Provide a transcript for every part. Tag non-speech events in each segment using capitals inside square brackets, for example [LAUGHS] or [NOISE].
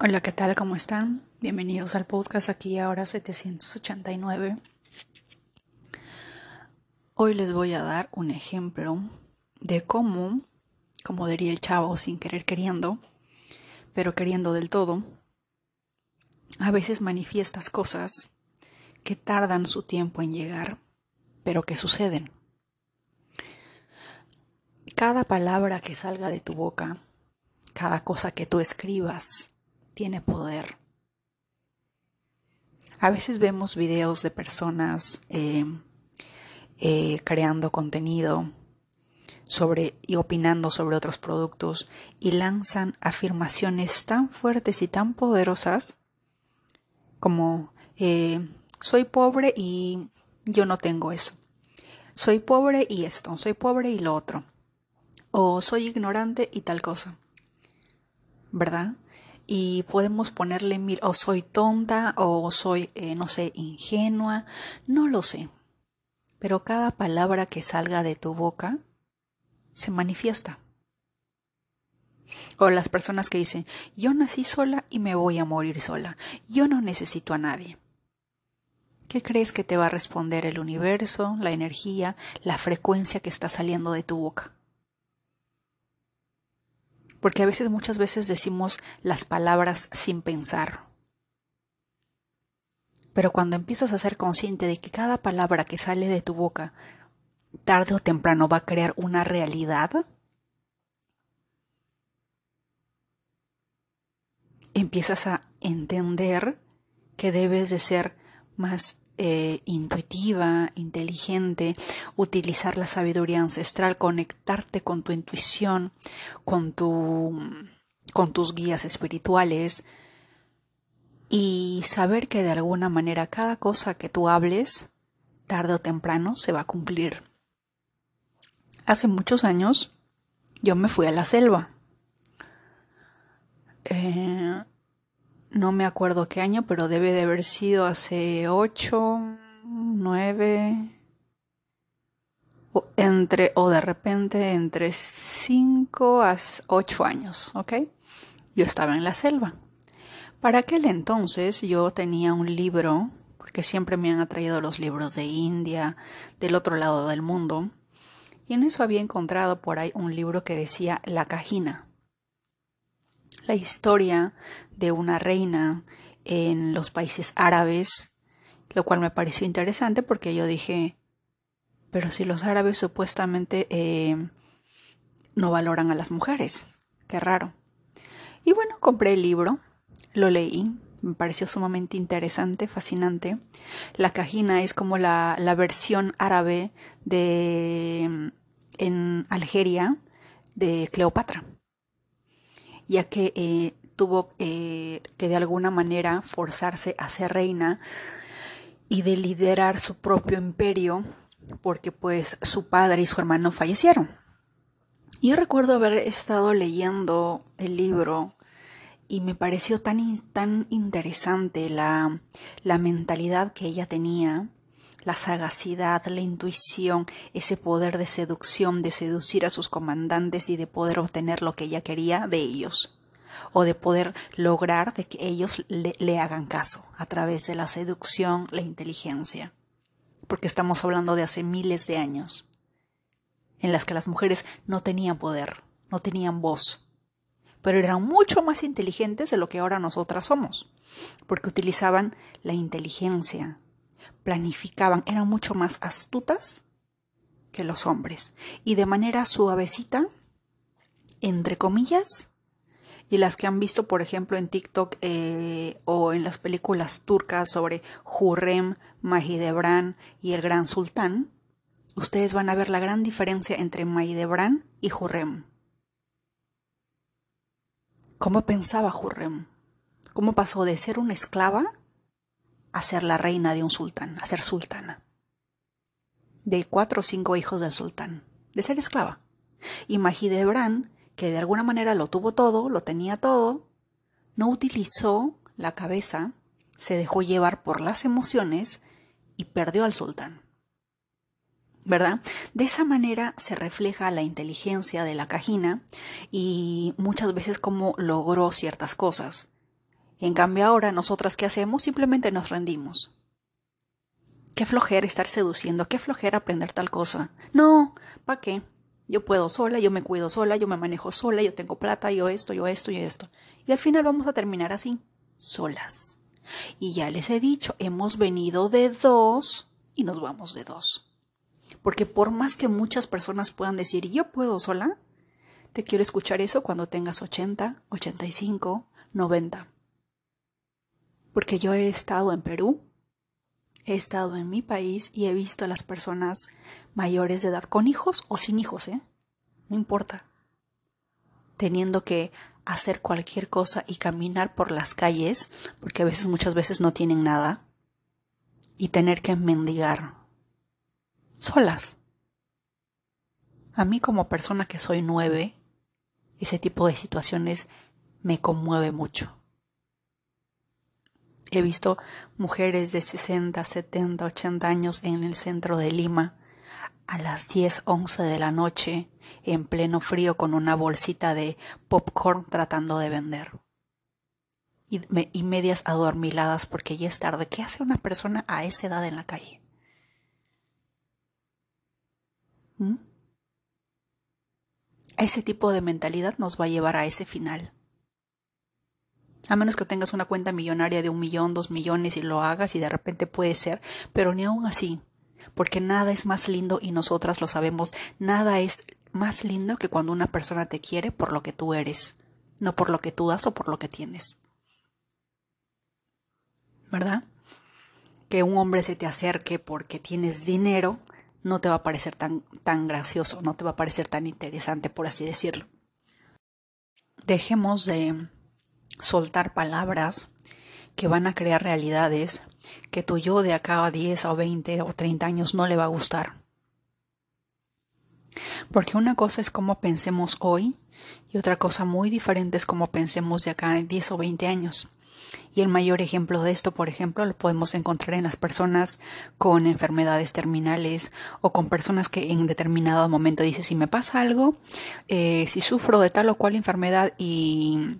Hola, ¿qué tal? ¿Cómo están? Bienvenidos al podcast aquí ahora 789. Hoy les voy a dar un ejemplo de cómo, como diría el chavo, sin querer queriendo, pero queriendo del todo, a veces manifiestas cosas que tardan su tiempo en llegar, pero que suceden. Cada palabra que salga de tu boca, cada cosa que tú escribas, tiene poder. A veces vemos videos de personas eh, eh, creando contenido sobre y opinando sobre otros productos y lanzan afirmaciones tan fuertes y tan poderosas como eh, soy pobre y yo no tengo eso. Soy pobre y esto, soy pobre y lo otro. O soy ignorante y tal cosa. ¿Verdad? Y podemos ponerle mil, o soy tonta, o soy, eh, no sé, ingenua, no lo sé. Pero cada palabra que salga de tu boca se manifiesta. O las personas que dicen, yo nací sola y me voy a morir sola, yo no necesito a nadie. ¿Qué crees que te va a responder el universo, la energía, la frecuencia que está saliendo de tu boca? Porque a veces muchas veces decimos las palabras sin pensar. Pero cuando empiezas a ser consciente de que cada palabra que sale de tu boca tarde o temprano va a crear una realidad, empiezas a entender que debes de ser más eh, intuitiva, inteligente, utilizar la sabiduría ancestral, conectarte con tu intuición, con, tu, con tus guías espirituales y saber que de alguna manera cada cosa que tú hables, tarde o temprano, se va a cumplir. Hace muchos años yo me fui a la selva. Eh, no me acuerdo qué año, pero debe de haber sido hace ocho, nueve, o entre, o de repente entre cinco a ocho años, ¿ok? Yo estaba en la selva. Para aquel entonces yo tenía un libro, porque siempre me han atraído los libros de India, del otro lado del mundo, y en eso había encontrado por ahí un libro que decía La Cajina la historia de una reina en los países árabes, lo cual me pareció interesante porque yo dije, pero si los árabes supuestamente eh, no valoran a las mujeres, qué raro. Y bueno, compré el libro, lo leí, me pareció sumamente interesante, fascinante. La cajina es como la, la versión árabe de en Algeria de Cleopatra ya que eh, tuvo eh, que de alguna manera forzarse a ser reina y de liderar su propio imperio porque pues su padre y su hermano fallecieron. Yo recuerdo haber estado leyendo el libro y me pareció tan, tan interesante la, la mentalidad que ella tenía la sagacidad, la intuición, ese poder de seducción, de seducir a sus comandantes y de poder obtener lo que ella quería de ellos, o de poder lograr de que ellos le, le hagan caso a través de la seducción, la inteligencia, porque estamos hablando de hace miles de años, en las que las mujeres no tenían poder, no tenían voz, pero eran mucho más inteligentes de lo que ahora nosotras somos, porque utilizaban la inteligencia, planificaban, eran mucho más astutas que los hombres. Y de manera suavecita, entre comillas, y las que han visto, por ejemplo, en TikTok eh, o en las películas turcas sobre Hurrem, Mahidebran y el Gran Sultán, ustedes van a ver la gran diferencia entre Mahidebran y Hurrem. ¿Cómo pensaba Hurrem? ¿Cómo pasó de ser una esclava a ser la reina de un sultán, a ser sultana. De cuatro o cinco hijos del sultán, de ser esclava. Y Mahidebran, que de alguna manera lo tuvo todo, lo tenía todo, no utilizó la cabeza, se dejó llevar por las emociones y perdió al sultán. ¿verdad? De esa manera se refleja la inteligencia de la cajina y muchas veces cómo logró ciertas cosas En cambio ahora nosotras qué hacemos? Simplemente nos rendimos. Qué flojera estar seduciendo, qué flojera aprender tal cosa. No, ¿para qué? Yo puedo sola, yo me cuido sola, yo me manejo sola, yo tengo plata, yo esto, yo esto, yo esto. Y al final vamos a terminar así, solas. Y ya les he dicho, hemos venido de dos y nos vamos de dos. Porque por más que muchas personas puedan decir, yo puedo sola, te quiero escuchar eso cuando tengas 80, 85, 90. Porque yo he estado en Perú He estado en mi país y he visto a las personas mayores de edad, con hijos o sin hijos, ¿eh? No importa. Teniendo que hacer cualquier cosa y caminar por las calles, porque a veces, muchas veces no tienen nada, y tener que mendigar solas. A mí como persona que soy nueve, ese tipo de situaciones me conmueve mucho. He visto mujeres de 60, 70, 80 años en el centro de Lima a las 10, 11 de la noche en pleno frío con una bolsita de popcorn tratando de vender. Y, medias adormiladas porque ya es tarde. ¿Qué hace una persona a esa edad en la calle? ¿Mm? Ese tipo de mentalidad nos va a llevar a ese final. A menos que tengas una cuenta millonaria de un millón, dos millones y lo hagas y de repente puede ser, pero ni aún así, porque nada es más lindo y nosotras lo sabemos, nada es más lindo que cuando una persona te quiere por lo que tú eres, no por lo que tú das o por lo que tienes. ¿Verdad? Que un hombre se te acerque porque tienes dinero no te va a parecer tan, tan gracioso, no te va a parecer tan interesante, por así decirlo. Dejemos de soltar palabras que van a crear realidades que tu yo de acá a 10 o 20 o 30 años no le va a gustar. Porque una cosa es cómo pensemos hoy y otra cosa muy diferente es cómo pensemos de acá a 10 o 20 años. Y el mayor ejemplo de esto, por ejemplo, lo podemos encontrar en las personas con enfermedades terminales o con personas que en determinado momento dicen, si me pasa algo, eh, si sufro de tal o cual enfermedad y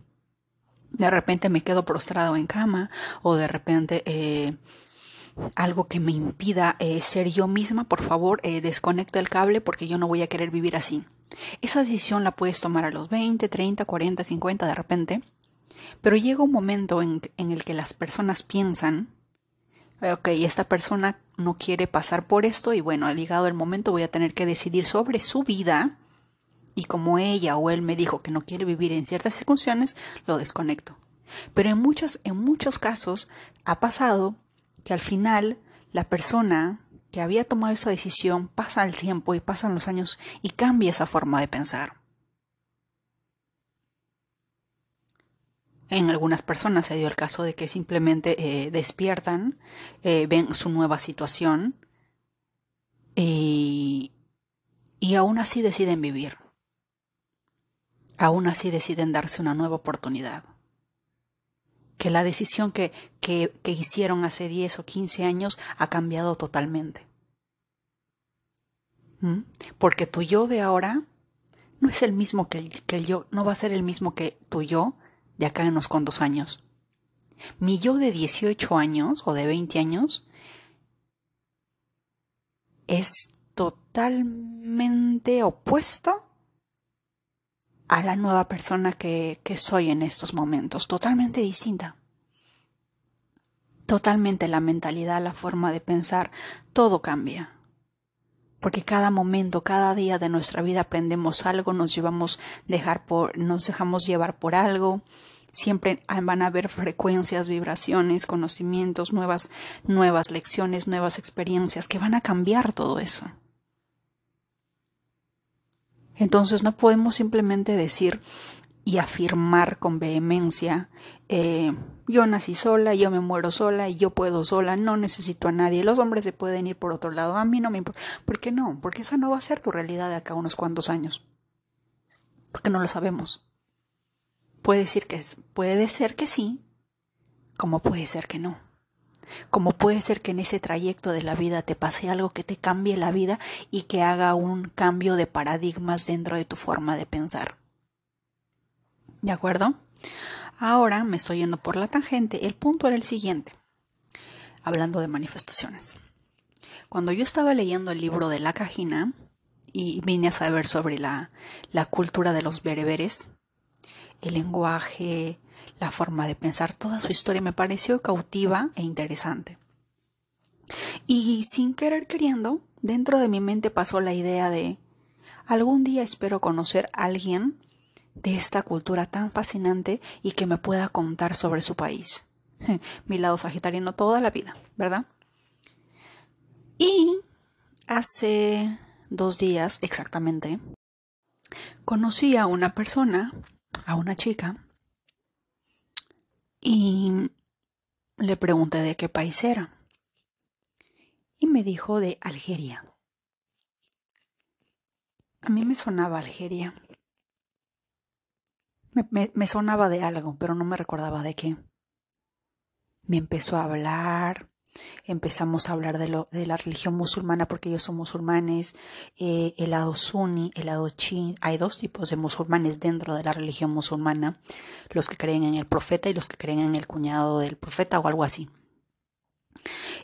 de repente me quedo prostrado en cama o de repente eh, algo que me impida eh, ser yo misma, por favor, eh, desconecta el cable porque yo no voy a querer vivir así. Esa decisión la puedes tomar a los 20, 30, 40, 50 de repente, pero llega un momento en, en el que las personas piensan, ok, esta persona no quiere pasar por esto y bueno, llegado el momento voy a tener que decidir sobre su vida y como ella o él me dijo que no quiere vivir en ciertas circunstancias, lo desconecto. Pero en muchos, en muchos casos ha pasado que al final la persona que había tomado esa decisión pasa el tiempo y pasan los años y cambia esa forma de pensar. En algunas personas se dio el caso de que simplemente eh, despiertan, eh, ven su nueva situación y, y aún así deciden vivir aún así deciden darse una nueva oportunidad. Que la decisión que, que, hicieron hace 10 o 15 años ha cambiado totalmente. ¿Mm? Porque tu yo de ahora no es el mismo que el, que el yo, no va a ser el mismo que tu yo de acá en unos cuantos años. Mi yo de 18 años o de 20 años es totalmente opuesto a la nueva persona que, que soy en estos momentos, totalmente distinta. Totalmente la mentalidad, la forma de pensar, todo cambia. Porque cada momento, cada día de nuestra vida aprendemos algo, nos llevamos dejar por, nos dejamos llevar por algo. Siempre van a haber frecuencias, vibraciones, conocimientos, nuevas, nuevas lecciones, nuevas experiencias que van a cambiar todo eso. Entonces no podemos simplemente decir y afirmar con vehemencia, eh, yo nací sola, yo me muero sola, yo puedo sola, no necesito a nadie, los hombres se pueden ir por otro lado, a mí no me importa. ¿Por qué no? Porque esa no va a ser tu realidad de acá unos cuantos años. Porque no lo sabemos. Puede, decir que, puede ser que sí, como puede ser que no. Como puede ser que en ese trayecto de la vida te pase algo que te cambie la vida y que haga un cambio de paradigmas dentro de tu forma de pensar. ¿De acuerdo? Ahora me estoy yendo por la tangente. El punto era el siguiente, hablando de manifestaciones. Cuando yo estaba leyendo el libro de la cajina y vine a saber sobre la, la cultura de los bereberes, el lenguaje, la forma de pensar, toda su historia me pareció cautiva e interesante. Y sin querer queriendo, dentro de mi mente pasó la idea de algún día espero conocer a alguien de esta cultura tan fascinante y que me pueda contar sobre su país. [LAUGHS] Mi lado sagitariano toda la vida, ¿verdad? Y hace dos días exactamente, conocí a una persona, a una chica, y le pregunté de qué país era. Y me dijo de Algeria. A mí me sonaba Algeria. Me, sonaba de algo, pero no me recordaba de qué. Me empezó a hablar, empezamos a hablar de, la religión musulmana porque ellos son musulmanes, eh, el lado sunni, el lado chi. Hay dos tipos de musulmanes dentro de la religión musulmana, los que creen en el profeta y los que creen en el cuñado del profeta o algo así.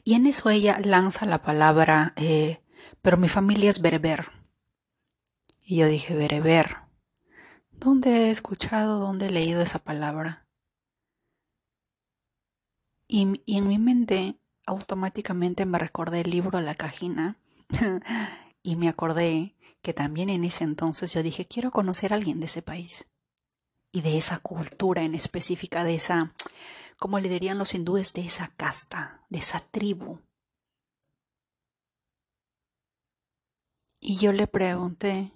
Y en eso ella lanza la palabra, eh, pero mi familia es bereber. Y yo dije, bereber. ¿Dónde he escuchado, dónde he leído esa palabra? Y, y en mi mente automáticamente me recordé el libro La Cajina [LAUGHS] y me acordé que también en ese entonces yo dije, quiero conocer a alguien de ese país y de esa cultura en específica, de esa, como le dirían los hindúes, de esa casta, de esa tribu. Y yo le pregunté,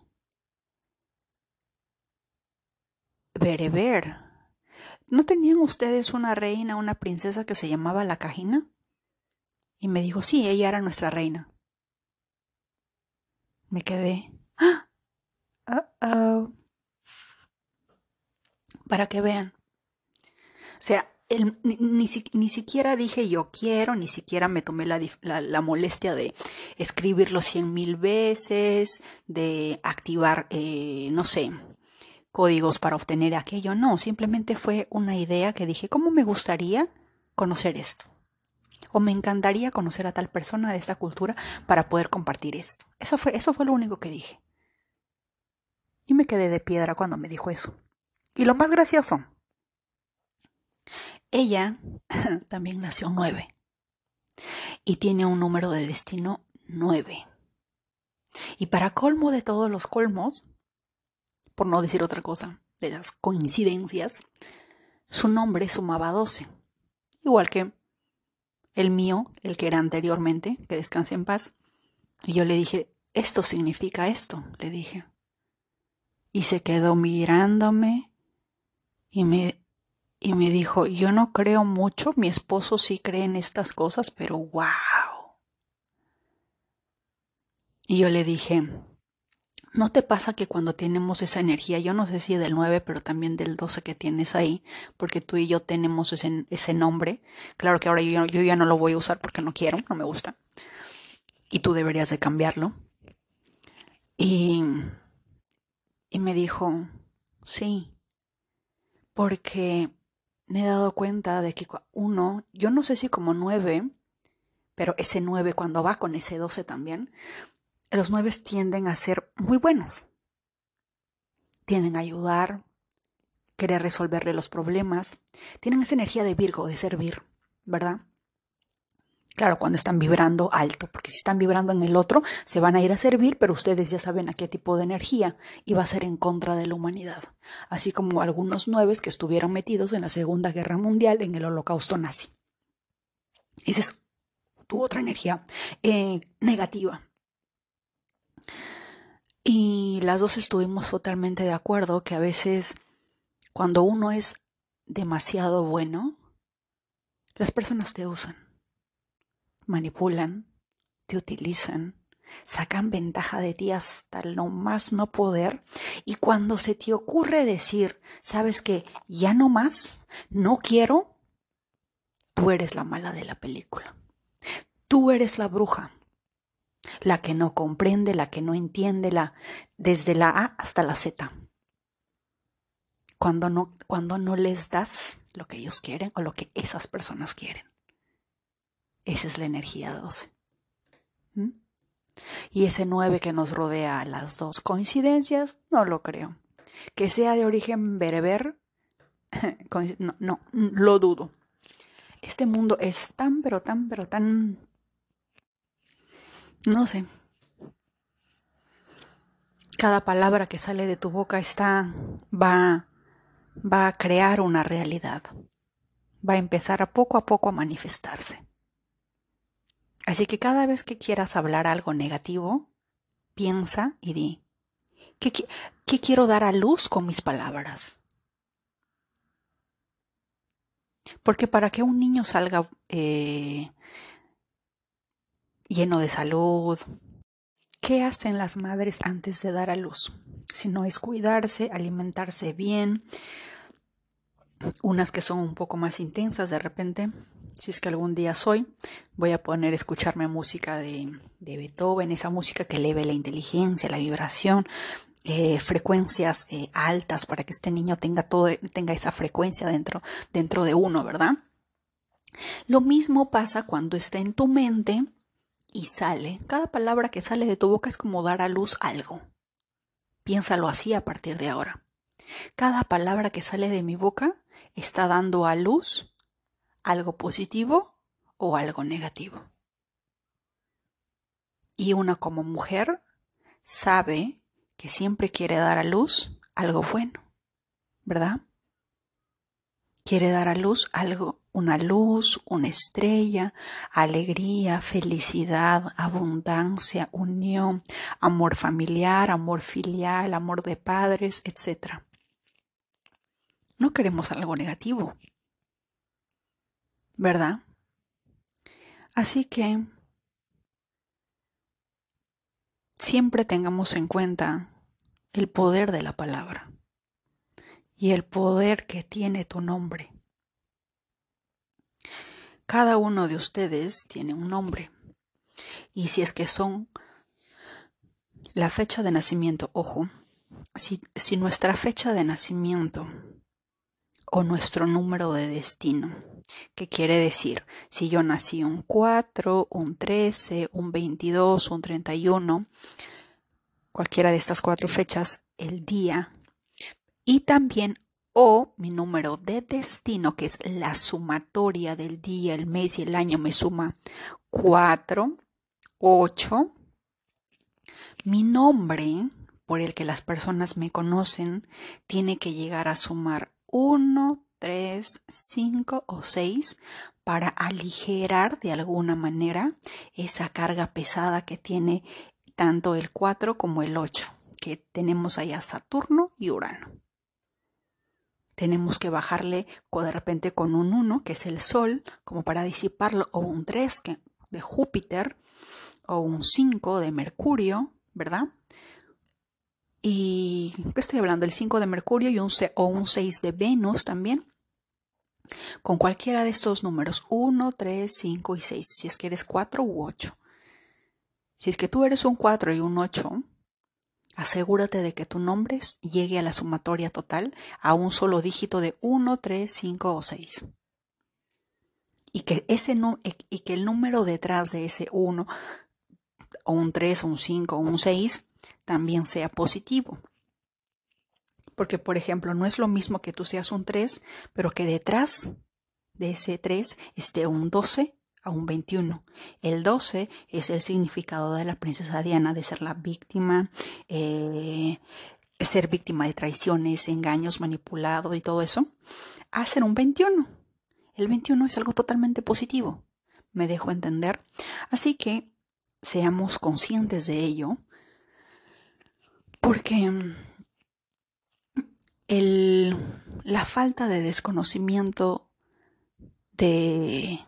Bereber, ¿no tenían ustedes una reina, una princesa que se llamaba la Cajina? Y me dijo, sí, ella era nuestra reina. Me quedé. ¡Ah! Para que vean. O sea, ni, ni, siquiera dije yo quiero, ni siquiera me tomé la, la, molestia de escribirlo cien mil veces, de activar, eh, no sé, códigos para obtener aquello. No, simplemente fue una idea que dije, ¿cómo me gustaría conocer esto? O me encantaría conocer a tal persona de esta cultura para poder compartir esto. Eso fue, eso fue lo único que dije. Y me quedé de piedra cuando me dijo eso. Y lo más gracioso, ella [CLEARS THROAT] también nació nueve y tiene un número de destino nueve. Y para colmo de todos los colmos, por no decir otra cosa, de las coincidencias, su nombre sumaba doce. Igual que el mío, el que era anteriormente, que descanse en paz. Y yo le dije, esto significa esto, le dije. Y se quedó mirándome y me, y me dijo, yo no creo mucho, mi esposo sí cree en estas cosas, pero wow. Y yo le dije, ¿No te pasa que cuando tenemos esa energía, yo no sé si del 9, pero también del 12 que tienes ahí, porque tú y yo tenemos ese, nombre? Claro que ahora yo, yo ya no lo voy a usar porque no quiero, no me gusta. Y tú deberías de cambiarlo. Y, y me dijo, sí, porque me he dado cuenta de que uno, yo no sé si como 9, pero ese 9 cuando va con ese 12 también, los nueve tienden a ser muy buenos. Tienden a ayudar, querer resolverle los problemas. Tienen esa energía de Virgo, de servir, ¿verdad? Claro, cuando están vibrando alto, porque si están vibrando en el otro, se van a ir a servir, pero ustedes ya saben a qué tipo de energía va a ser en contra de la humanidad. Así como algunos nueves que estuvieron metidos en la Segunda Guerra Mundial en el Holocausto nazi. Esa es tu otra energía eh, negativa. Y las dos estuvimos totalmente de acuerdo que a veces cuando uno es demasiado bueno, las personas te usan, manipulan, te utilizan, sacan ventaja de ti hasta lo más no poder. Y cuando se te ocurre decir, sabes que ya no más, no quiero, tú eres la mala de la película. Tú eres la bruja la que no comprende, la que no entiende, la, desde la A hasta la Z. cuando no, cuando no les das lo que ellos quieren o lo que esas personas quieren. Esa es la energía 12. ¿Mm? Y ese 9 que nos rodea las dos coincidencias, no lo creo. Que sea de origen bereber, [LAUGHS] no, no, lo dudo. Este mundo es tan, pero tan, pero tan... No sé. Cada palabra que sale de tu boca está... va... va a crear una realidad. Va a empezar a poco a poco a manifestarse. Así que cada vez que quieras hablar algo negativo, piensa y di, ¿qué, qué quiero dar a luz con mis palabras? Porque para que un niño salga eh, lleno de salud, ¿qué hacen las madres antes de dar a luz? Si no es cuidarse, alimentarse bien, unas que son un poco más intensas de repente, si es que algún día soy, voy a poner escucharme música de, de Beethoven, esa música que eleve la inteligencia, la vibración, eh, frecuencias eh, altas para que este niño tenga todo, tenga esa frecuencia dentro, dentro de uno, ¿verdad? Lo mismo pasa cuando está en tu mente y sale. Cada palabra que sale de tu boca es como dar a luz algo. Piénsalo así a partir de ahora. Cada palabra que sale de mi boca está dando a luz algo positivo o algo negativo. Y una como mujer sabe que siempre quiere dar a luz algo bueno, ¿verdad? Quiere dar a luz algo, una luz, una estrella, alegría, felicidad, abundancia, unión, amor familiar, amor filial, amor de padres, etc. No queremos algo negativo. ¿verdad? Así que siempre tengamos en cuenta el poder de la palabra y el poder que tiene tu nombre. Cada uno de ustedes tiene un nombre. Y si es que son la fecha de nacimiento, ojo, si, si nuestra fecha de nacimiento o nuestro número de destino ¿Qué quiere decir? Si yo nací un 4, un 13, un 22, un 31, cualquiera de estas cuatro fechas, el día, y también o mi número de destino, que es la sumatoria del día, el mes y el año, me suma 4, 8. Mi nombre, por el que las personas me conocen, tiene que llegar a sumar 1, 3, 5 o 6 para aligerar de alguna manera esa carga pesada que tiene tanto el 4 como el 8, que tenemos allá Saturno y Urano. Tenemos que bajarle de repente con un 1, que es el Sol, como para disiparlo, o un 3 que, de Júpiter, o un 5 de Mercurio, ¿verdad? Y, ¿qué estoy hablando? El 5 de Mercurio y un, o un 6 de Venus también. Con cualquiera de estos números, 1, 3, 5 y 6, si es que eres 4 u 8. Si es que tú eres un 4 y un 8, asegúrate de que tu nombre llegue a la sumatoria total a un solo dígito de 1, 3, 5 o 6. Y que, ese, y que el número detrás de ese 1 o un 3 o un 5 o un 6 también sea positivo. Porque, por ejemplo, no es lo mismo que tú seas un 3, pero que detrás de ese 3 esté un 12 a un 21. El 12 es el significado de la princesa Diana, de ser la víctima, eh, ser víctima de traiciones, engaños, manipulado y todo eso, a ser un 21. El 21 es algo totalmente positivo, me dejo entender. Así que seamos conscientes de ello, porque el, la falta de desconocimiento de,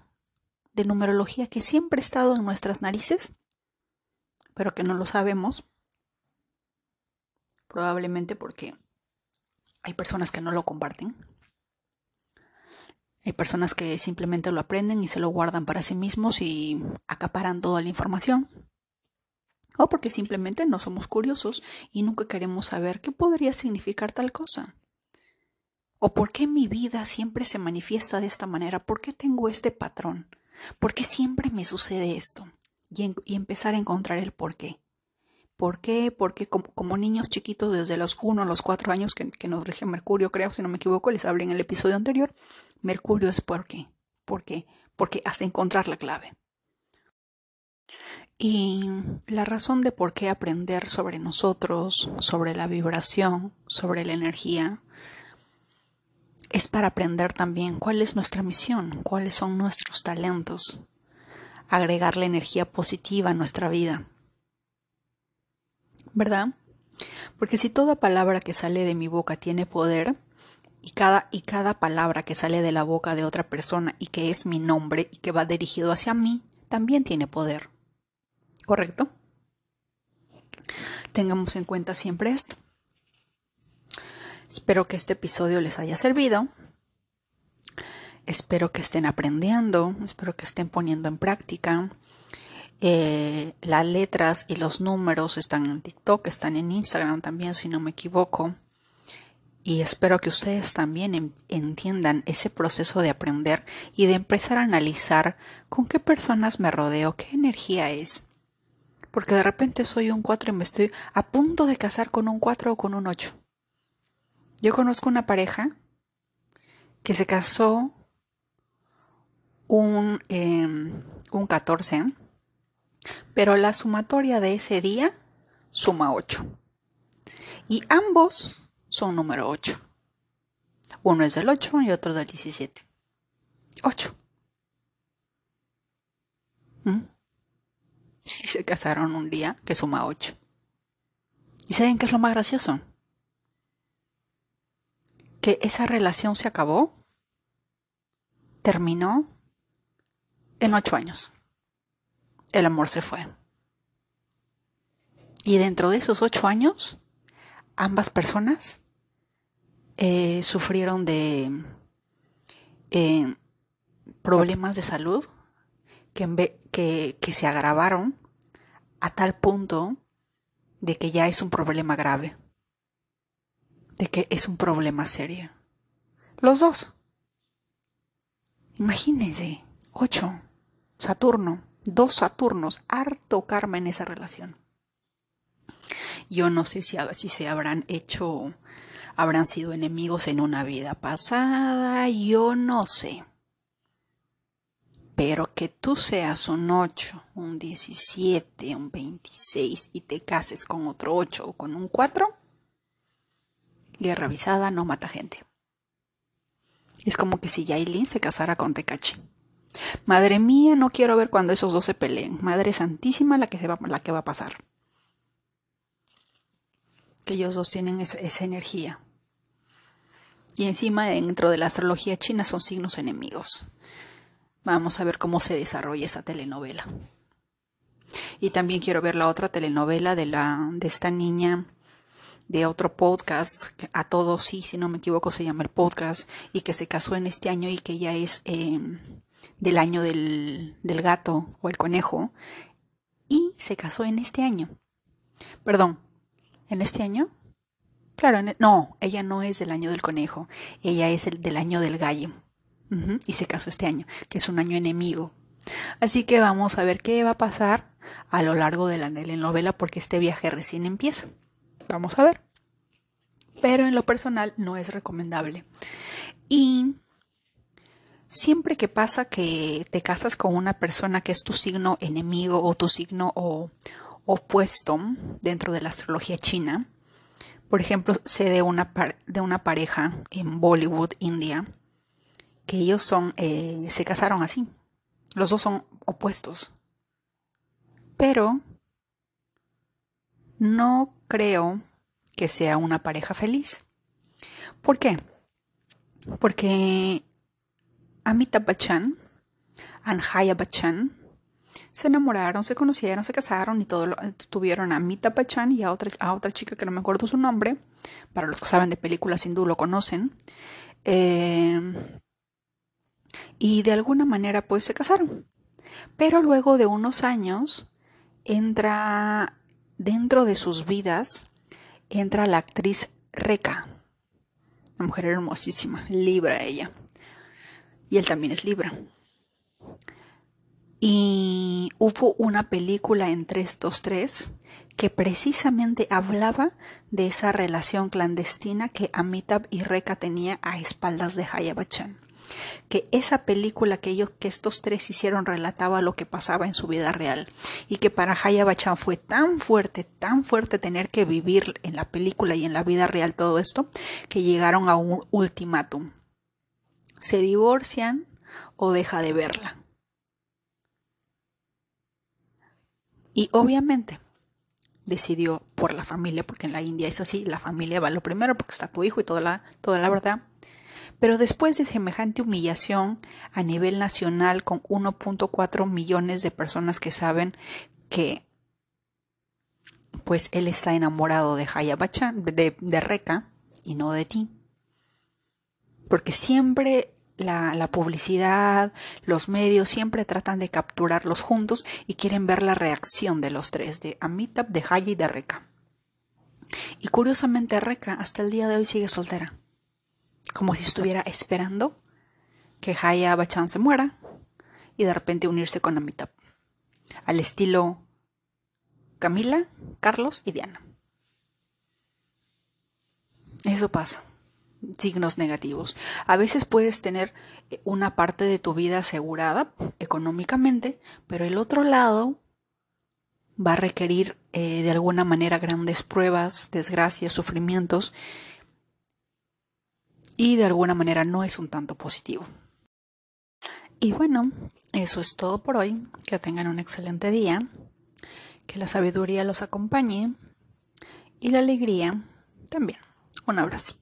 de numerología que siempre ha estado en nuestras narices, pero que no lo sabemos, probablemente porque hay personas que no lo comparten. Hay personas que simplemente lo aprenden y se lo guardan para sí mismos y acaparan toda la información o porque simplemente no somos curiosos y nunca queremos saber qué podría significar tal cosa. ¿O por qué mi vida siempre se manifiesta de esta manera? ¿Por qué tengo este patrón? ¿Por qué siempre me sucede esto? Y, empezar a encontrar el por qué. ¿Por qué? Porque como, niños chiquitos desde los 1 a los 4 años que, nos rige Mercurio, creo, si no me equivoco, les hablé en el episodio anterior, Mercurio es por qué. ¿Por qué? Porque hace encontrar la clave. Y la razón de por qué aprender sobre nosotros, sobre la vibración, sobre la energía, es para aprender también cuál es nuestra misión, cuáles son nuestros talentos, agregar la energía positiva a nuestra vida. ¿Verdad? Porque si toda palabra que sale de mi boca tiene poder, y cada, y cada palabra que sale de la boca de otra persona y que es mi nombre y que va dirigido hacia mí, también tiene poder. ¿Correcto? Tengamos en cuenta siempre esto. Espero que este episodio les haya servido. Espero que estén aprendiendo, espero que estén poniendo en práctica. Eh, las letras y los números están en TikTok, están en Instagram también, si no me equivoco. Y espero que ustedes también entiendan ese proceso de aprender y de empezar a analizar con qué personas me rodeo, qué energía es. Porque de repente soy un 4 y me estoy a punto de casar con un 4 o con un 8. Yo conozco una pareja que se casó un, em, un 14, pero la sumatoria de ese día suma 8. Y ambos son número 8. Uno es del 8 y otro del 17. 8. ¿Mm? Y se casaron un día que suma 8. ¿Y saben qué es lo más gracioso? Que esa relación se acabó, terminó en ocho años. El amor se fue. Y dentro de esos ocho años, ambas personas eh, sufrieron de eh, problemas de salud que, que, que se agravaron a tal punto de que ya es un problema grave de que es un problema serio. Los dos. Imagínense, ocho, Saturno, dos Saturnos, harto karma en esa relación. Yo no sé si, si se habrán hecho, habrán sido enemigos en una vida pasada, yo no sé. Pero que tú seas un 8, un 17, un 26 y te cases con otro 8 o con un 4, Guerra avisada no mata gente. Es como que si Yailin se casara con Tecachi. Madre mía, no quiero ver cuando esos dos se peleen. Madre Santísima la que, se va, la que va a pasar. Que ellos dos tienen esa, esa energía. Y encima dentro de la astrología china son signos enemigos. Vamos a ver cómo se desarrolla esa telenovela. Y también quiero ver la otra telenovela de la de esta niña de otro podcast, a todos sí, si no me equivoco se llama el podcast, y que se casó en este año y que ya es em, del año del, del gato o el conejo, y se casó en este año. Perdón, ¿en este año? Claro, e, no, ella no es del año del conejo, ella es el del año del gallo. y se casó este año, que es un año enemigo. Así que vamos a ver qué va a pasar a lo largo de la novela porque este viaje recién empieza. Vamos a ver. Pero en lo personal no es recomendable. Y siempre que pasa que te casas con una persona que es tu signo enemigo o tu signo opuesto dentro de la astrología china, por ejemplo, sé de una, de una pareja en Bollywood, India, que ellos son, eh, se casaron así. Los dos son opuestos. Pero no creo que sea una pareja feliz. ¿Por qué? Porque Amitabh Bachchan, Anjaya Bachchan, se enamoraron, se conocieron, se casaron y todo tuvieron a Amitabh Bachchan y a otra, a otra chica que no me acuerdo su nombre. Para los que saben de películas duda lo conocen. Eh, y de alguna manera pues se casaron. Pero luego de unos años entra dentro de sus vidas entra la actriz Reca. Una mujer hermosísima, Libra ella. Y él también es Libra. Y hubo una película entre estos tres que precisamente hablaba de esa relación clandestina que Amitabh y Reka tenía a espaldas de Hayabachan. Que esa película que ellos, que estos tres hicieron relataba lo que pasaba en su vida real. Y que para Hayabachan fue tan fuerte, tan fuerte tener que vivir en la película y en la vida real todo esto, que llegaron a un ultimátum. Se divorcian o deja de verla. Y obviamente decidió por la familia, porque en la India es así, la familia va lo primero porque está tu hijo y toda la, toda la verdad. Pero después de semejante humillación a nivel nacional con 1.4 millones de personas que saben que pues él está enamorado de Hayabachan, de, de Reka y no de ti. Porque siempre la, publicidad, los medios siempre tratan de capturarlos juntos y quieren ver la reacción de los tres, de Amitabh, de Haya y de Reka. Y curiosamente Reka hasta el día de hoy sigue soltera, como si estuviera esperando que Haya Bachan se muera y de repente unirse con Amitabh, al estilo Camila, Carlos y Diana. Eso pasa signos negativos. A veces puedes tener eh, una parte de tu vida asegurada económicamente, pero el otro lado va a requerir eh, de alguna manera grandes pruebas, desgracias, sufrimientos y de alguna manera no es un tanto positivo. Y bueno, eso es todo por hoy. Que tengan un excelente día. Que la sabiduría los acompañe y la alegría también. Un abrazo.